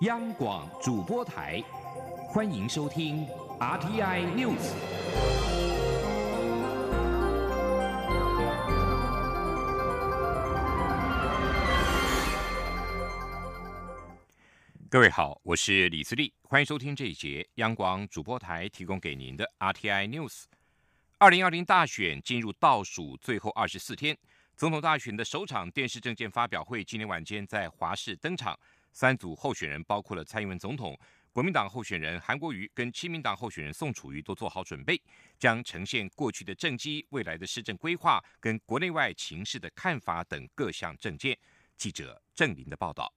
央广主播台，欢迎收听 RTI News。各位好，我是李思利，欢迎收听这一节央广主播台提供给您的 RTI News。二零二零大选进入倒数最后二十四天，总统大选的首场电视政见发表会今天晚间在华视登场。三组候选人包括了蔡英文总统、国民党候选人韩国瑜跟亲民党候选人宋楚瑜都做好准备，将呈现过去的政绩、未来的施政规划跟国内外情势的看法等各项政见。记者郑林的报道。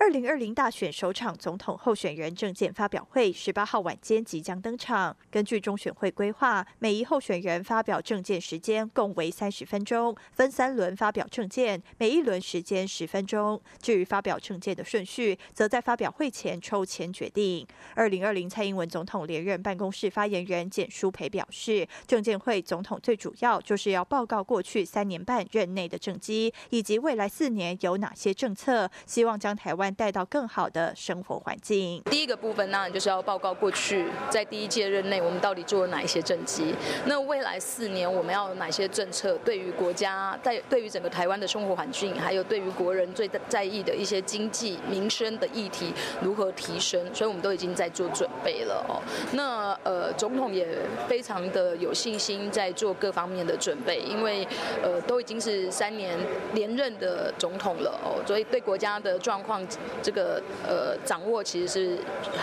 二零二零大选首场总统候选人证件发表会，十八号晚间即将登场。根据中选会规划，每一候选人发表证件时间共为三十分钟，分三轮发表证件，每一轮时间十分钟。至于发表证件的顺序，则在发表会前抽签决定。二零二零蔡英文总统连任办公室发言人简书培表示，证件会总统最主要就是要报告过去三年半任内的政绩，以及未来四年有哪些政策，希望将台湾。带到更好的生活环境。第一个部分当然就是要报告过去在第一届任内我们到底做了哪一些政绩。那未来四年我们要有哪些政策，对于国家在对于整个台湾的生活环境，还有对于国人最在意的一些经济民生的议题如何提升，所以我们都已经在做准备了哦。那呃，总统也非常的有信心在做各方面的准备，因为呃都已经是三年连任的总统了哦，所以对国家的状况。这个呃掌握其实是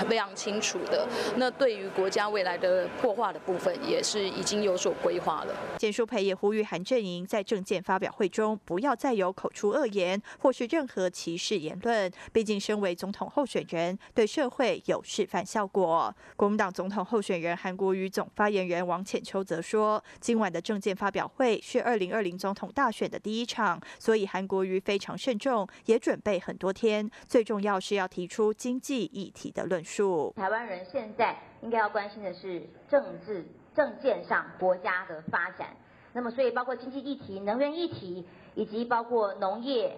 非常清楚的。那对于国家未来的破化的部分，也是已经有所规划了。简淑培也呼吁韩阵营在政见发表会中不要再有口出恶言或是任何歧视言论。毕竟身为总统候选人，对社会有示范效果。国民党总统候选人韩国瑜总发言人王浅秋则说，今晚的政见发表会是二零二零总统大选的第一场，所以韩国瑜非常慎重，也准备很多天。最重要是要提出经济议题的论述。台湾人现在应该要关心的是政治政见上国家的发展。那么，所以包括经济议题、能源议题，以及包括农业，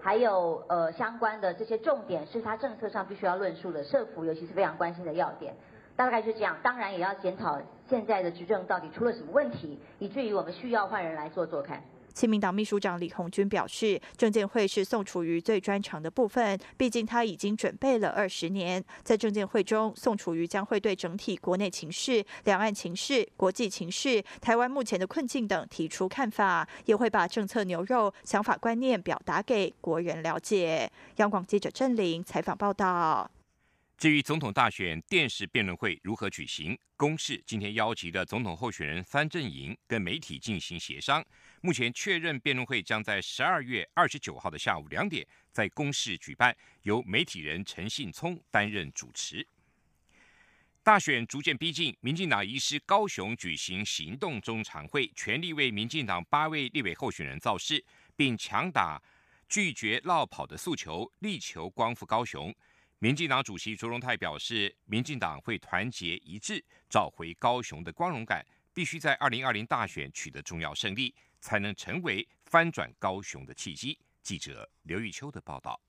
还有呃相关的这些重点，是他政策上必须要论述的。社福尤其是非常关心的要点。大概就这样。当然也要检讨现在的执政到底出了什么问题，以至于我们需要换人来做做看。亲民党秘书长李鸿钧表示，证监会是宋楚瑜最专长的部分，毕竟他已经准备了二十年。在证监会中，宋楚瑜将会对整体国内情势、两岸情势、国际情势、台湾目前的困境等提出看法，也会把政策牛肉、想法观念表达给国人了解。央广记者郑玲采访报道。至于总统大选电视辩论会如何举行，公示今天邀集的总统候选人三阵营跟媒体进行协商。目前确认辩论会将在十二月二十九号的下午两点在公示举办，由媒体人陈信聪担任主持。大选逐渐逼近，民进党移师高雄举行行动中常会，全力为民进党八位立委候选人造势，并强打拒绝绕跑的诉求，力求光复高雄。民进党主席卓荣泰表示，民进党会团结一致，找回高雄的光荣感，必须在二零二零大选取得重要胜利，才能成为翻转高雄的契机。记者刘玉秋的报道。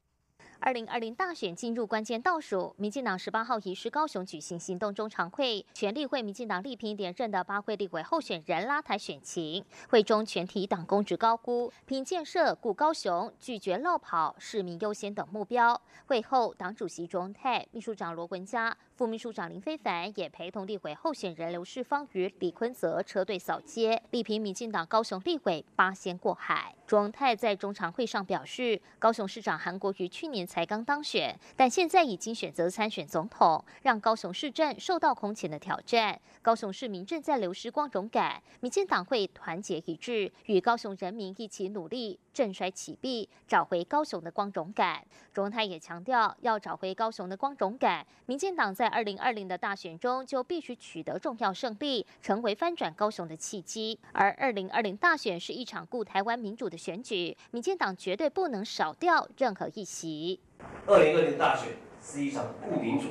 二零二零大选进入关键倒数，民进党十八号移师高雄举行行动中常会，全力为民进党力拼连任的八会立委候选人拉抬选情。会中全体党公职高估拼建设、顾高雄、拒绝落跑、市民优先等目标。会后，党主席卓泰、秘书长罗文嘉。副秘书长林非凡也陪同立委候选人刘世芳与李坤泽车队扫街，力拼民进党高雄立委八仙过海。庄泰在中常会上表示，高雄市长韩国瑜去年才刚当选，但现在已经选择参选总统，让高雄市政受到空前的挑战。高雄市民正在流失光荣感，民进党会团结一致，与高雄人民一起努力，振衰起弊，找回高雄的光荣感。庄泰也强调，要找回高雄的光荣感，民进党在二零二零的大选中就必须取得重要胜利，成为翻转高雄的契机。而二零二零大选是一场顾台湾民主的选举，民进党绝对不能少掉任何一席。二零二零大选是一场顾民主、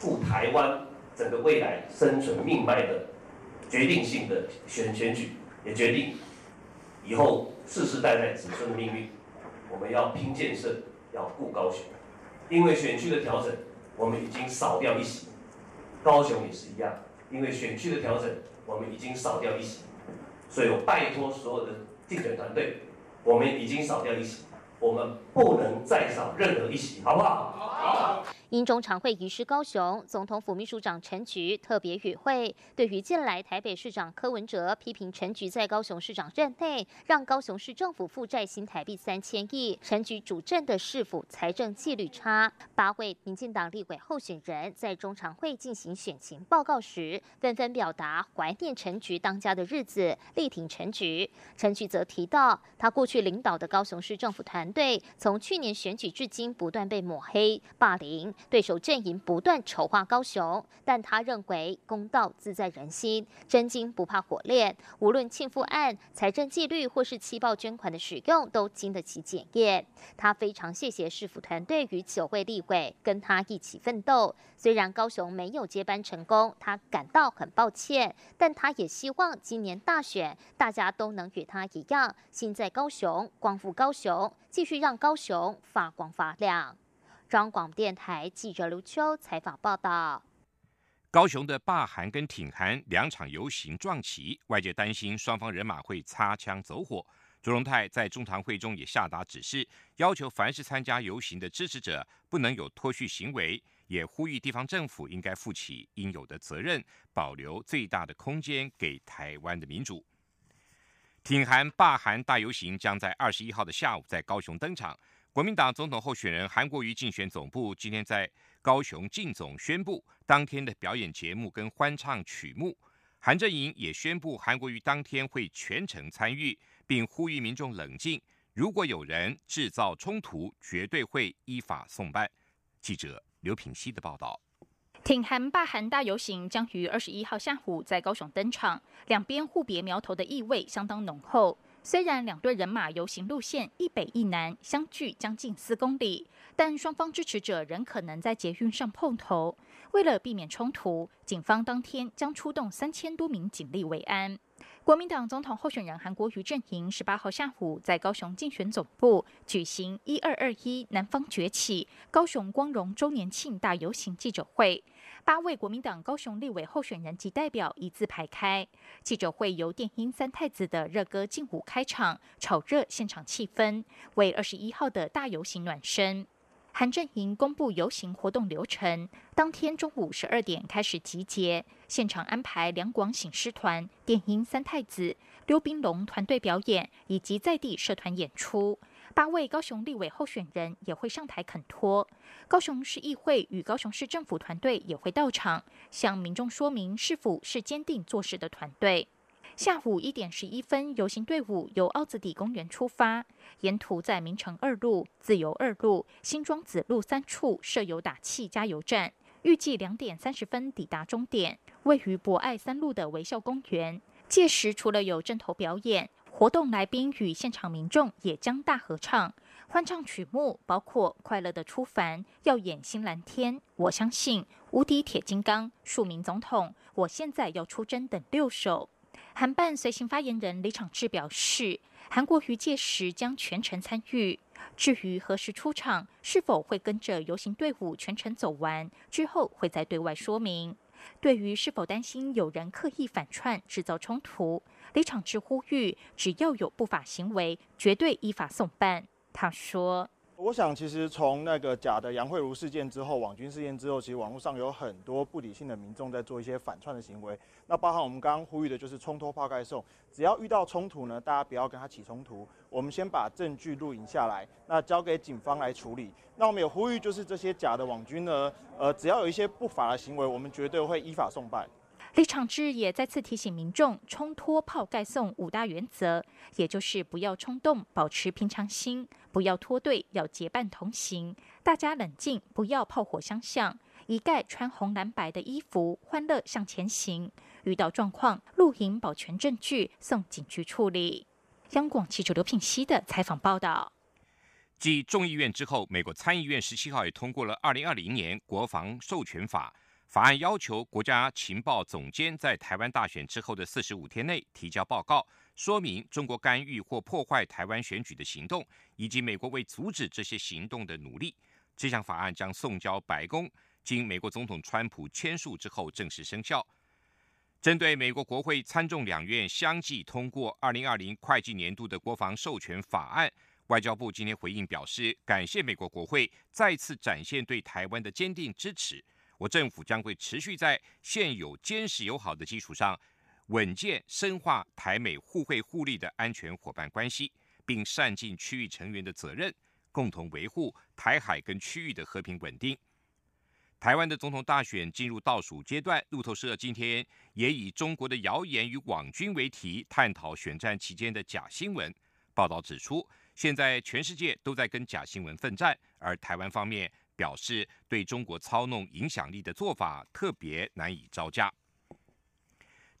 顾台湾整个未来生存命脉的决定性的选选举，也决定以后世世代代子孙的命运。我们要拼建设，要顾高雄。因为选区的调整，我们已经少掉一席；高雄也是一样，因为选区的调整，我们已经少掉一席。所以我拜托所有的竞选团队，我们已经少掉一席，我们不能再少任何一席，好不好？好。因中常会移师高雄，总统府秘书长陈菊特别与会。对于近来台北市长柯文哲批评陈菊在高雄市长任内让高雄市政府负债新台币三千亿，陈菊主政的市府财政纪律差。八位民进党立委候选人在中常会进行选情报告时，纷纷表达怀念陈菊当家的日子，力挺陈菊。陈菊则提到，他过去领导的高雄市政府团队，从从去年选举至今不断被抹黑、霸凌。对手阵营不断筹划高雄，但他认为公道自在人心，真金不怕火炼。无论庆父案、财政纪律或是七报捐款的使用，都经得起检验。他非常谢谢市府团队与九位立委跟他一起奋斗。虽然高雄没有接班成功，他感到很抱歉，但他也希望今年大选大家都能与他一样，心在高雄，光复高雄，继续让高雄发光发亮。中广电台记者刘秋采访报道：高雄的罢韩跟挺韩两场游行撞齐，外界担心双方人马会擦枪走火。朱荣泰在中堂会中也下达指示，要求凡是参加游行的支持者不能有脱序行为，也呼吁地方政府应该负起应有的责任，保留最大的空间给台湾的民主。挺韩罢韩大游行将在二十一号的下午在高雄登场。国民党总统候选人韩国瑜竞选总部今天在高雄竞总宣布，当天的表演节目跟欢唱曲目。韩阵营也宣布，韩国瑜当天会全程参与，并呼吁民众冷静。如果有人制造冲突，绝对会依法送办。记者刘品希的报道。挺韩霸韩大游行将于二十一号下午在高雄登场，两边互别苗头的意味相当浓厚。虽然两队人马游行路线一北一南，相距将近四公里，但双方支持者仍可能在捷运上碰头。为了避免冲突，警方当天将出动三千多名警力维安。国民党总统候选人韩国瑜阵营十八号下午在高雄竞选总部举行“一二二一南方崛起，高雄光荣周年庆”大游行记者会。八位国民党高雄立委候选人及代表一字排开，记者会由电音三太子的热歌劲舞开场，炒热现场气氛，为二十一号的大游行暖身。韩阵营公布游行活动流程，当天中午十二点开始集结，现场安排两广醒狮团、电音三太子、溜冰龙团队表演，以及在地社团演出。八位高雄立委候选人也会上台恳托，高雄市议会与高雄市政府团队也会到场，向民众说明是否是坚定做事的团队。下午一点十一分，游行队伍由凹子底公园出发，沿途在明城二路、自由二路、新庄子路三处设有打气加油站，预计两点三十分抵达终点，位于博爱三路的微笑公园。届时除了有阵头表演。活动来宾与现场民众也将大合唱，欢唱曲目包括《快乐的出凡》、《耀眼新蓝天》、《我相信》、《无敌铁金刚》、《庶民总统》、《我现在要出征》等六首。韩办随行发言人李长志表示，韩国瑜届时将全程参与。至于何时出场，是否会跟着游行队伍全程走完，之后会再对外说明。对于是否担心有人刻意反串制造冲突，李长志呼吁，只要有不法行为，绝对依法送办。他说。我想，其实从那个假的杨慧茹事件之后，网军事件之后，其实网络上有很多不理性的民众在做一些反串的行为。那包含我们刚刚呼吁的，就是冲脱泡盖送，只要遇到冲突呢，大家不要跟他起冲突，我们先把证据录影下来，那交给警方来处理。那我们也呼吁，就是这些假的网军呢，呃，只要有一些不法的行为，我们绝对会依法送办。李长志也再次提醒民众，冲脱泡盖送五大原则，也就是不要冲动，保持平常心，不要脱队，要结伴同行，大家冷静，不要炮火相向，一概穿红蓝白的衣服，欢乐向前行。遇到状况，露营保全证据，送警局处理。央广记者刘品熙的采访报道。继众议院之后，美国参议院十七号也通过了二零二零年国防授权法。法案要求国家情报总监在台湾大选之后的四十五天内提交报告，说明中国干预或破坏台湾选举的行动，以及美国为阻止这些行动的努力。这项法案将送交白宫，经美国总统川普签署之后正式生效。针对美国国会参众两院相继通过二零二零会计年度的国防授权法案，外交部今天回应表示，感谢美国国会再次展现对台湾的坚定支持。我政府将会持续在现有坚实友好的基础上，稳健深化台美互惠互利的安全伙伴关系，并善尽区域成员的责任。共同维护台海跟区域的和平稳定。台湾的总统大选进入倒数阶段，路透社今天也以中国的谣言与网军为题，探讨选战期间的假新闻。报道指出，现在全世界都在跟假新闻奋战，而台湾方面表示对中国操弄影响力的做法特别难以招架。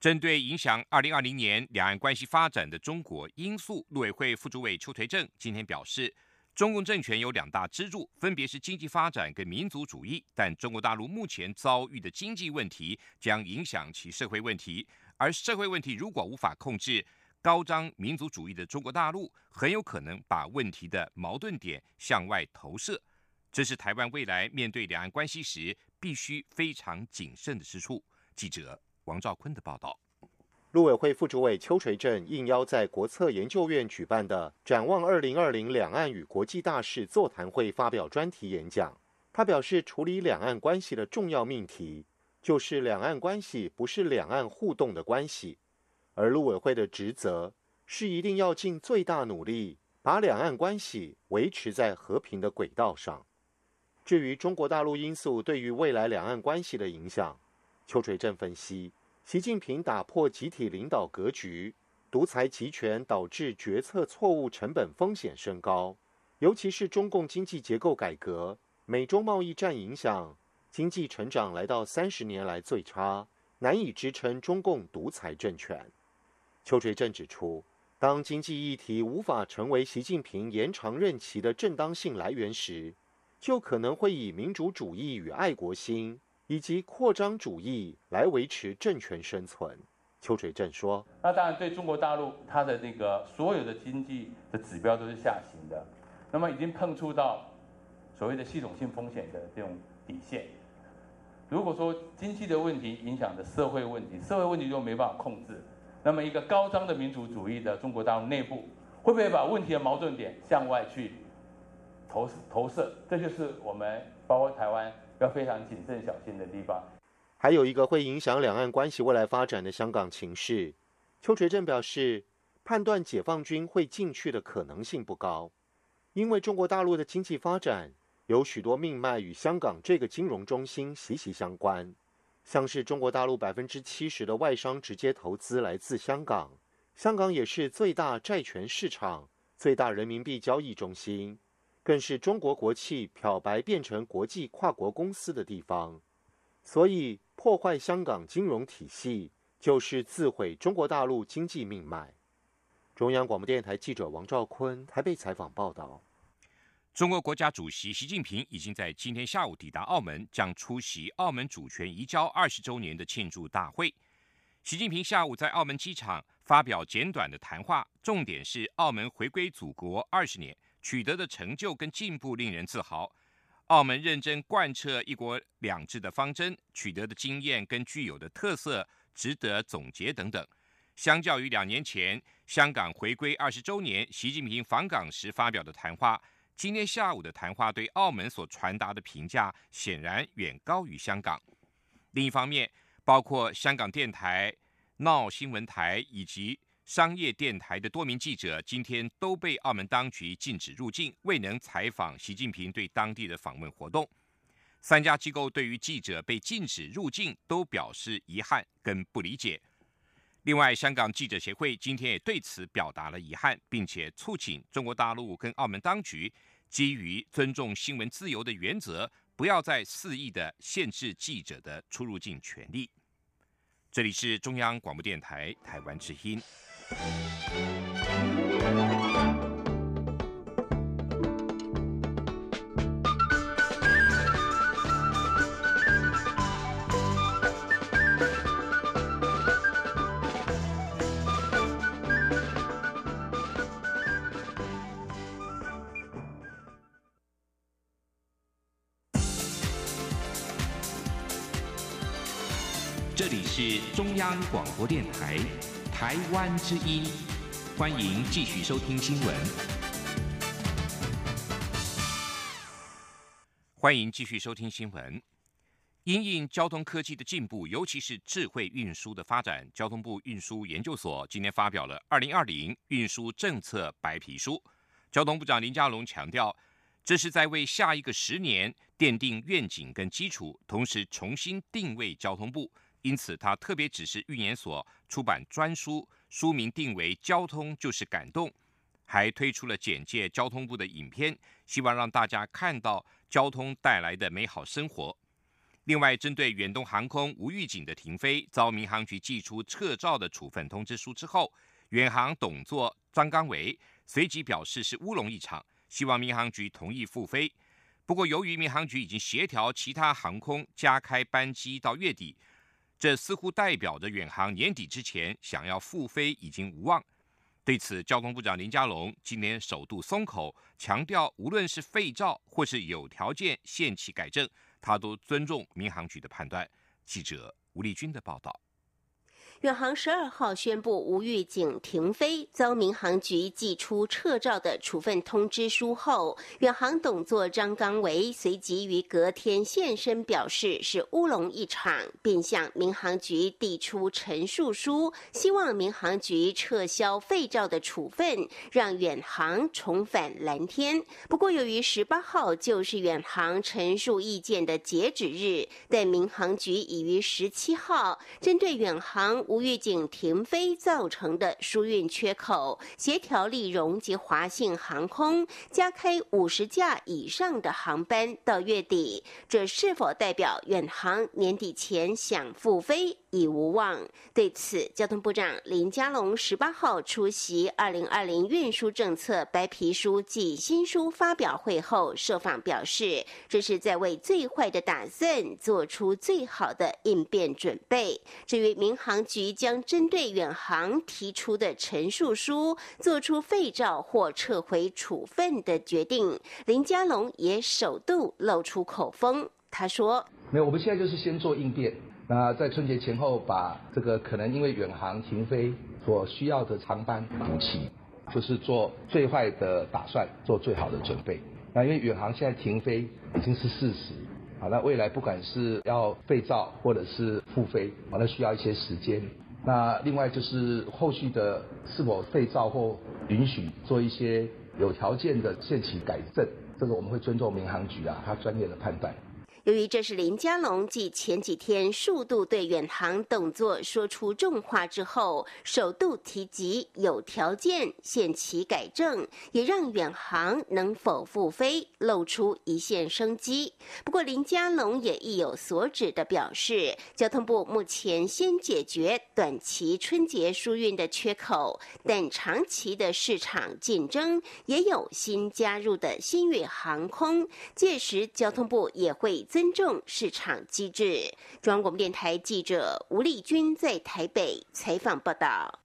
针对影响二零二零年两岸关系发展的中国因素，陆委会副主委邱垂正今天表示。中共政权有两大支柱，分别是经济发展跟民族主义。但中国大陆目前遭遇的经济问题将影响其社会问题，而社会问题如果无法控制，高张民族主义的中国大陆很有可能把问题的矛盾点向外投射。这是台湾未来面对两岸关系时必须非常谨慎的之处。记者王兆坤的报道。陆委会副主委邱垂正应邀在国策研究院举办的“展望二零二零两岸与国际大事”座谈会发表专题演讲。他表示，处理两岸关系的重要命题，就是两岸关系不是两岸互动的关系，而陆委会的职责是一定要尽最大努力，把两岸关系维持在和平的轨道上。至于中国大陆因素对于未来两岸关系的影响，邱垂正分析。习近平打破集体领导格局，独裁集权导致决策错误，成本风险升高。尤其是中共经济结构改革，美中贸易战影响，经济成长来到三十年来最差，难以支撑中共独裁政权。邱垂正指出，当经济议题无法成为习近平延长任期的正当性来源时，就可能会以民主主义与爱国心。以及扩张主义来维持政权生存，邱垂正说：“那当然，对中国大陆，它的那个所有的经济的指标都是下行的，那么已经碰触到所谓的系统性风险的这种底线。如果说经济的问题影响的社会问题，社会问题又没办法控制，那么一个高张的民主主义的中国大陆内部，会不会把问题的矛盾点向外去投投射？这就是我们包括台湾。”要非常谨慎小心的地方，还有一个会影响两岸关系未来发展的香港情势。邱垂正表示，判断解放军会进去的可能性不高，因为中国大陆的经济发展有许多命脉与香港这个金融中心息息相关，像是中国大陆百分之七十的外商直接投资来自香港，香港也是最大债权市场、最大人民币交易中心。更是中国国企漂白变成国际跨国公司的地方，所以破坏香港金融体系就是自毁中国大陆经济命脉。中央广播电台记者王兆坤台北采访报道。中国国家主席习近平已经在今天下午抵达澳门，将出席澳门主权移交二十周年的庆祝大会。习近平下午在澳门机场发表简短的谈话，重点是澳门回归祖国二十年。取得的成就跟进步令人自豪。澳门认真贯彻“一国两制”的方针，取得的经验跟具有的特色值得总结等等。相较于两年前香港回归二十周年，习近平访港时发表的谈话，今天下午的谈话对澳门所传达的评价显然远高于香港。另一方面，包括香港电台、闹新闻台以及。商业电台的多名记者今天都被澳门当局禁止入境，未能采访习近平对当地的访问活动。三家机构对于记者被禁止入境都表示遗憾跟不理解。另外，香港记者协会今天也对此表达了遗憾，并且促请中国大陆跟澳门当局基于尊重新闻自由的原则，不要再肆意的限制记者的出入境权利。这里是中央广播电台台湾之音。这里是中央广播电台台湾之音，欢迎继续收听新闻。欢迎继续收听新闻。因应交通科技的进步，尤其是智慧运输的发展，交通部运输研究所今天发表了《二零二零运输政策白皮书》。交通部长林佳龙强调，这是在为下一个十年奠定愿景跟基础，同时重新定位交通部。因此，他特别指示运研所出版专书，书名定为“交通就是感动”，还推出了简介交通部的影片，希望让大家看到交通带来的美好生活。另外，针对远东航空无预警的停飞，遭民航局寄出撤照的处分通知书之后，远航董座张刚伟随即表示是乌龙一场，希望民航局同意复飞。不过，由于民航局已经协调其他航空加开班机到月底，这似乎代表着远航年底之前想要复飞已经无望。对此，交通部长林佳龙今年首度松口，强调无论是废照或是有条件限期改正。他都尊重民航局的判断。记者吴立军的报道。远航十二号宣布无预警停飞，遭民航局寄出撤照的处分通知书后，远航董座张刚维随即于隔天现身，表示是乌龙一场，并向民航局递出陈述书，希望民航局撤销废照的处分，让远航重返蓝天。不过，由于十八号就是远航陈述意见的截止日，但民航局已于十七号针对远航。无预警停飞造成的疏运缺口，协调利荣及华信航空加开五十架以上的航班到月底，这是否代表远航年底前想复飞？已无望。对此，交通部长林佳龙十八号出席二零二零运输政策白皮书暨新书发表会后，受访表示，这是在为最坏的打算做出最好的应变准备。至于民航局将针对远航提出的陈述书做出废照或撤回处分的决定，林佳龙也首度露出口风。他说：“没有，我们现在就是先做应变。”那在春节前后，把这个可能因为远航停飞所需要的航班补齐，就是做最坏的打算，做最好的准备。那因为远航现在停飞已经是事实，好，那未来不管是要废照或者是复飞，啊，那需要一些时间。那另外就是后续的是否废照或允许做一些有条件的限期改正，这个我们会尊重民航局啊，他专业的判断。由于这是林佳龙继前几天数度对远航动作说出重话之后，首度提及有条件限期改正，也让远航能否复飞露出一线生机。不过林佳龙也意有所指的表示，交通部目前先解决短期春节疏运的缺口，但长期的市场竞争也有新加入的新宇航空，届时交通部也会。尊重市场机制。中央广播电台记者吴丽君在台北采访报道。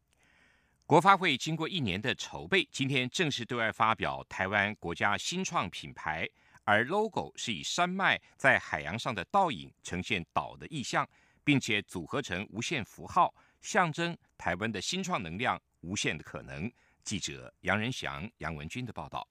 国发会经过一年的筹备，今天正式对外发表台湾国家新创品牌，而 logo 是以山脉在海洋上的倒影呈现岛的意象，并且组合成无限符号，象征台湾的新创能量无限的可能。记者杨仁祥、杨文军的报道。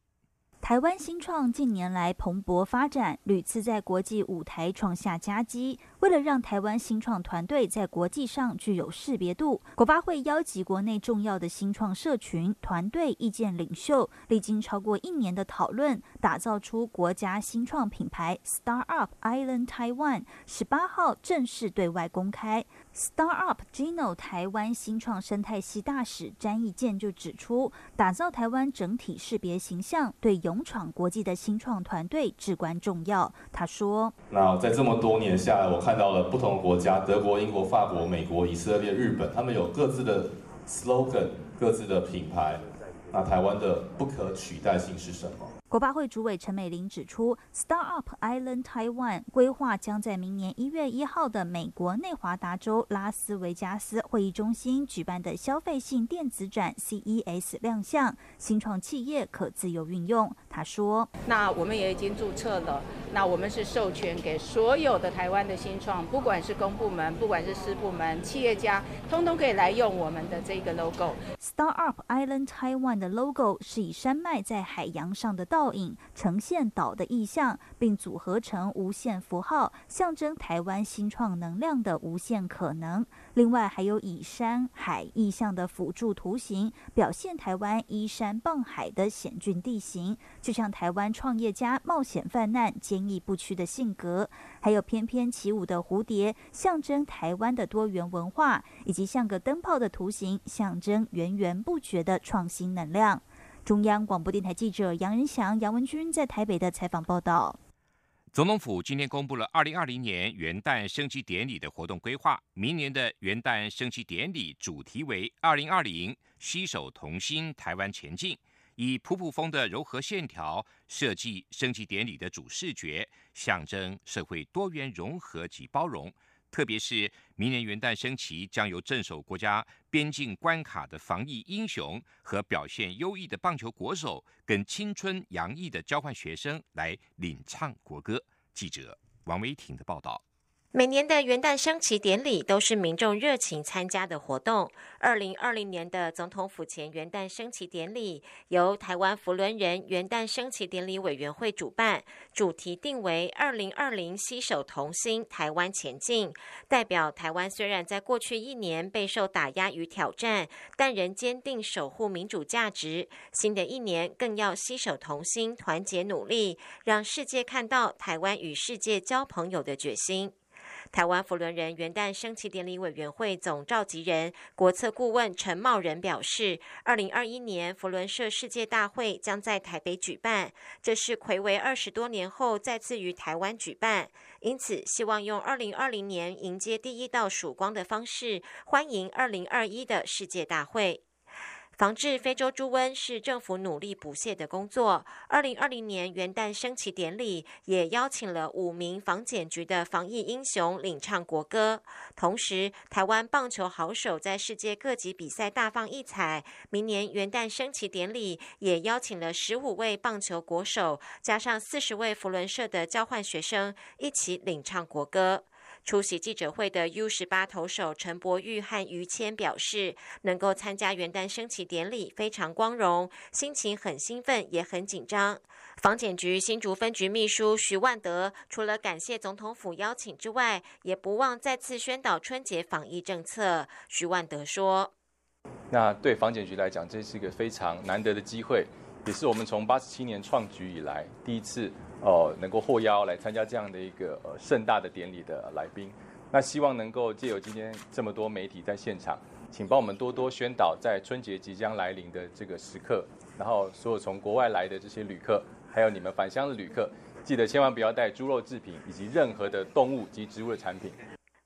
台湾新创近年来蓬勃发展，屡次在国际舞台创下佳绩。为了让台湾新创团队在国际上具有识别度，国发会邀集国内重要的新创社群、团队意见领袖，历经超过一年的讨论，打造出国家新创品牌 Star Up Island Taiwan。十八号正式对外公开。Startup Gino 台湾新创生态系大使詹义健就指出，打造台湾整体识别形象，对勇闯国际的新创团队至关重要。他说：“那在这么多年下来，我看到了不同国家，德国、英国、法国、美国、以色列、日本，他们有各自的 slogan、各自的品牌。那台湾的不可取代性是什么？国发会主委陈美玲指出，Startup Island Taiwan 规划将在明年一月一号的美国内华达州拉斯维加斯会议中心举办的消费性电子展 CES 亮相，新创企业可自由运用。他说：“那我们也已经注册了，那我们是授权给所有的台湾的新创，不管是公部门，不管是私部门，企业家，通通可以来用我们的这个 logo。Startup Island Taiwan 的 logo 是以山脉在海洋上的倒影呈现岛的意象，并组合成无限符号，象征台湾新创能量的无限可能。另外，还有以山海意象的辅助图形，表现台湾依山傍海的险峻地形。就像台湾创业家冒险犯难、坚毅不屈的性格，还有翩翩起舞的蝴蝶，象征台湾的多元文化，以及像个灯泡的图形，象征源源不绝的创新能量。中央广播电台记者杨仁祥、杨文君在台北的采访报道。总统府今天公布了二零二零年元旦升旗典礼的活动规划，明年的元旦升旗典礼主题为“二零二零携手同心，台湾前进”。以普普风的柔和线条设计升旗典礼的主视觉，象征社会多元融合及包容。特别是明年元旦升旗，将由镇守国家边境关卡的防疫英雄和表现优异的棒球国手，跟青春洋溢的交换学生来领唱国歌。记者王维挺的报道。每年的元旦升旗典礼都是民众热情参加的活动。二零二零年的总统府前元旦升旗典礼由台湾福伦人元旦升旗典礼委员会主办，主题定为“二零二零携手同心，台湾前进”。代表台湾虽然在过去一年备受打压与挑战，但仍坚定守护民主价值。新的一年更要携手同心，团结努力，让世界看到台湾与世界交朋友的决心。台湾福伦人元旦升旗典礼委员会总召集人、国策顾问陈茂仁表示，二零二一年福伦社世界大会将在台北举办，这是魁违二十多年后再次于台湾举办，因此希望用二零二零年迎接第一道曙光的方式，欢迎二零二一的世界大会。防治非洲猪瘟是政府努力不懈的工作。二零二零年元旦升旗典礼也邀请了五名防检局的防疫英雄领唱国歌。同时，台湾棒球好手在世界各级比赛大放异彩。明年元旦升旗典礼也邀请了十五位棒球国手，加上四十位福伦社的交换学生一起领唱国歌。出席记者会的 U 十八投手陈柏玉和于谦表示，能够参加元旦升旗典礼非常光荣，心情很兴奋，也很紧张。防检局新竹分局秘书徐万德除了感谢总统府邀请之外，也不忘再次宣导春节防疫政策。徐万德说：“那对防检局来讲，这是一个非常难得的机会，也是我们从八十七年创局以来第一次。”哦，能够获邀来参加这样的一个呃盛大的典礼的来宾，那希望能够借由今天这么多媒体在现场，请帮我们多多宣导，在春节即将来临的这个时刻，然后所有从国外来的这些旅客，还有你们返乡的旅客，记得千万不要带猪肉制品以及任何的动物及植物的产品。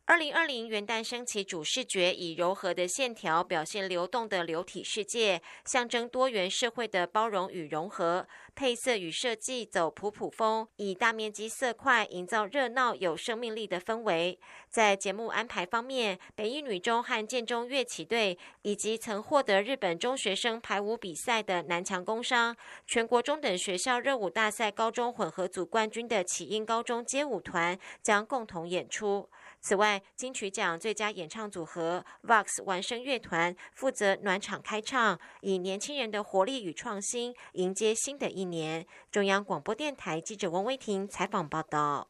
二零二零元旦升旗主视觉以柔和的线条表现流动的流体世界，象征多元社会的包容与融合。配色与设计走普普风，以大面积色块营造热闹有生命力的氛围。在节目安排方面，北一女中和建中乐器队，以及曾获得日本中学生排舞比赛的南强工商、全国中等学校热舞大赛高中混合组冠军的启英高中街舞团将共同演出。此外，金曲奖最佳演唱组合 Vox 完声乐团负责暖场开唱，以年轻人的活力与创新迎接新的一年。中央广播电台记者王威婷采访报道。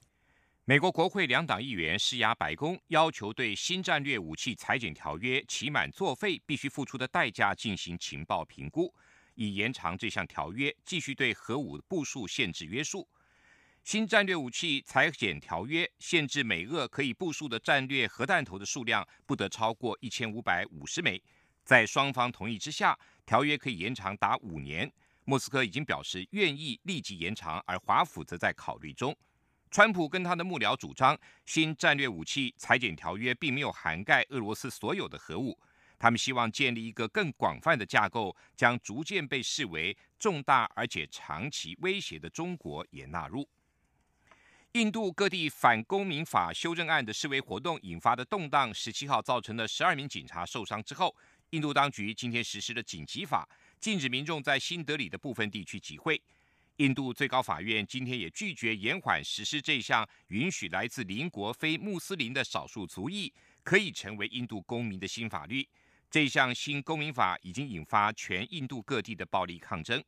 美国国会两党议员施压白宫，要求对新战略武器裁减条约期满作废必须付出的代价进行情报评估，以延长这项条约继续对核武部署限制约束。新战略武器裁减条约限制美俄可以部署的战略核弹头的数量不得超过一千五百五十枚。在双方同意之下，条约可以延长达五年。莫斯科已经表示愿意立即延长，而华府则在考虑中。川普跟他的幕僚主张，新战略武器裁减条约并没有涵盖俄罗斯所有的核武。他们希望建立一个更广泛的架构，将逐渐被视为重大而且长期威胁的中国也纳入。印度各地反公民法修正案的示威活动引发的动荡，十七号造成了十二名警察受伤之后，印度当局今天实施了紧急法，禁止民众在新德里的部分地区集会。印度最高法院今天也拒绝延缓实施这项允许来自邻国非穆斯林的少数族裔可以成为印度公民的新法律。这项新公民法已经引发全印度各地的暴力抗争。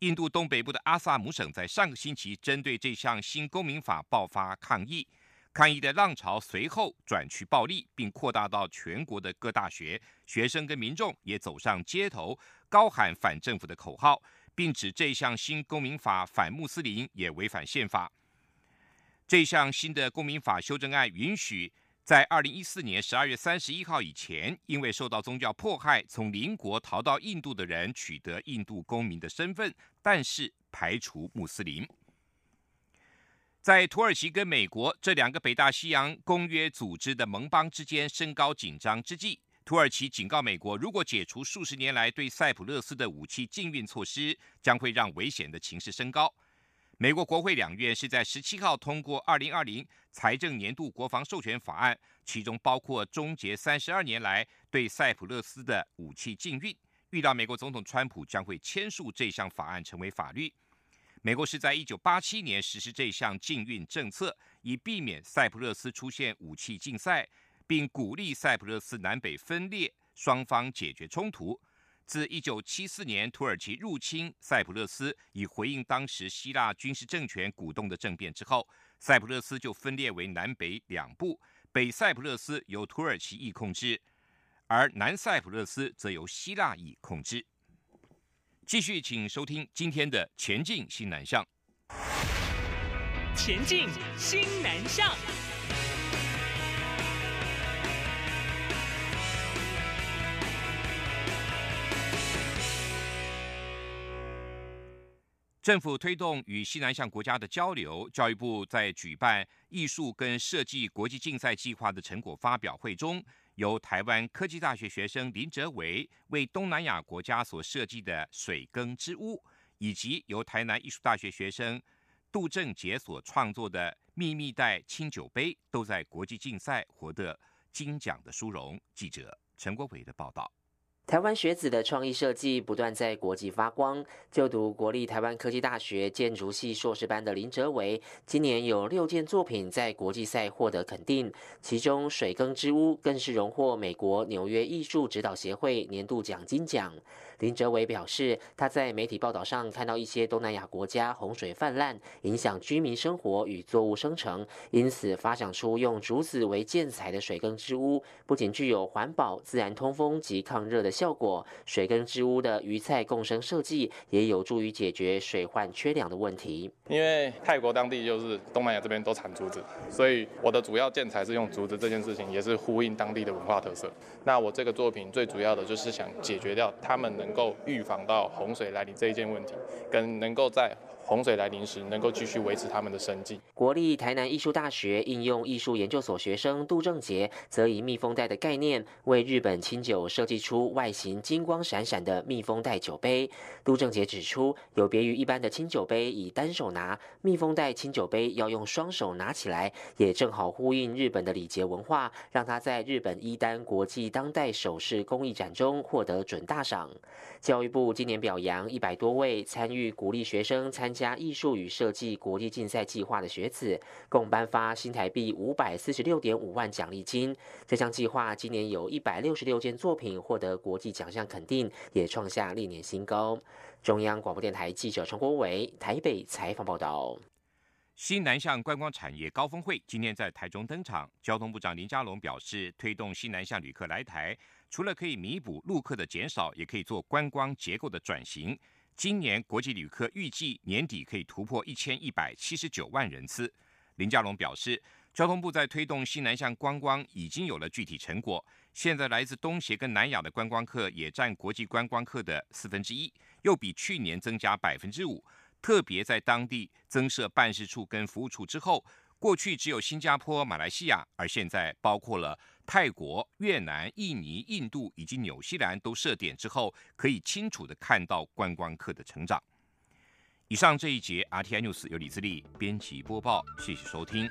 印度东北部的阿萨姆省在上个星期针对这项新公民法爆发抗议，抗议的浪潮随后转趋暴力，并扩大到全国的各大学，学生跟民众也走上街头，高喊反政府的口号。并指这项新公民法反穆斯林，也违反宪法。这项新的公民法修正案允许在二零一四年十二月三十一号以前，因为受到宗教迫害从邻国逃到印度的人取得印度公民的身份，但是排除穆斯林。在土耳其跟美国这两个北大西洋公约组织的盟邦之间升高紧张之际。土耳其警告美国，如果解除数十年来对塞浦路斯的武器禁运措施，将会让危险的情势升高。美国国会两院是在十七号通过二零二零财政年度国防授权法案，其中包括终结三十二年来对塞浦路斯的武器禁运。预料美国总统川普将会签署这项法案成为法律。美国是在一九八七年实施这项禁运政策，以避免塞浦路斯出现武器竞赛。并鼓励塞浦路斯南北分裂，双方解决冲突。自1974年土耳其入侵塞浦路斯，以回应当时希腊军事政权鼓动的政变之后，塞浦路斯就分裂为南北两部，北塞浦路斯由土耳其裔控制，而南塞浦路斯则由希腊裔控制。继续，请收听今天的《前进新南向》。前进新南向。政府推动与西南向国家的交流，教育部在举办艺术跟设计国际竞赛计划的成果发表会中，由台湾科技大学学生林哲维为东南亚国家所设计的水耕之屋，以及由台南艺术大学学生杜正杰所创作的秘密袋清酒杯，都在国际竞赛获得金奖的殊荣。记者陈国伟的报道。台湾学子的创意设计不断在国际发光。就读国立台湾科技大学建筑系硕士班的林哲伟，今年有六件作品在国际赛获得肯定，其中《水耕之屋》更是荣获美国纽约艺术指导协会年度奖金奖。林哲伟表示，他在媒体报道上看到一些东南亚国家洪水泛滥，影响居民生活与作物生成，因此发想出用竹子为建材的水耕之屋，不仅具有环保、自然通风及抗热的效果，水耕之屋的鱼菜共生设计也有助于解决水患缺粮的问题。因为泰国当地就是东南亚这边都产竹子，所以我的主要建材是用竹子，这件事情也是呼应当地的文化特色。那我这个作品最主要的就是想解决掉他们的能够预防到洪水来临这一件问题，跟能够在。洪水来临时，能够继续维持他们的生计。国立台南艺术大学应用艺术研究所学生杜正杰，则以密封袋的概念，为日本清酒设计出外形金光闪闪的密封袋酒杯。杜正杰指出，有别于一般的清酒杯以单手拿，密封袋清酒杯要用双手拿起来，也正好呼应日本的礼节文化，让他在日本伊丹国际当代首饰工艺展中获得准大赏。教育部今年表扬一百多位参与鼓励学生参加艺术与设计国际竞赛计划的学子，共颁发新台币五百四十六点五万奖励金。这项计划今年有一百六十六件作品获得国际奖项肯定，也创下历年新高。中央广播电台记者陈国伟台北采访报道。新南向观光产业高峰会今天在台中登场，交通部长林佳龙表示，推动新南向旅客来台。除了可以弥补陆客的减少，也可以做观光结构的转型。今年国际旅客预计年底可以突破一千一百七十九万人次。林佳龙表示，交通部在推动西南向观光已经有了具体成果。现在来自东协跟南亚的观光客也占国际观光客的四分之一，又比去年增加百分之五。特别在当地增设办事处跟服务处之后，过去只有新加坡、马来西亚，而现在包括了。泰国、越南、印尼、印度以及纽西兰都设点之后，可以清楚的看到观光客的成长。以上这一节 RTI News 由李自力编辑播报，谢谢收听。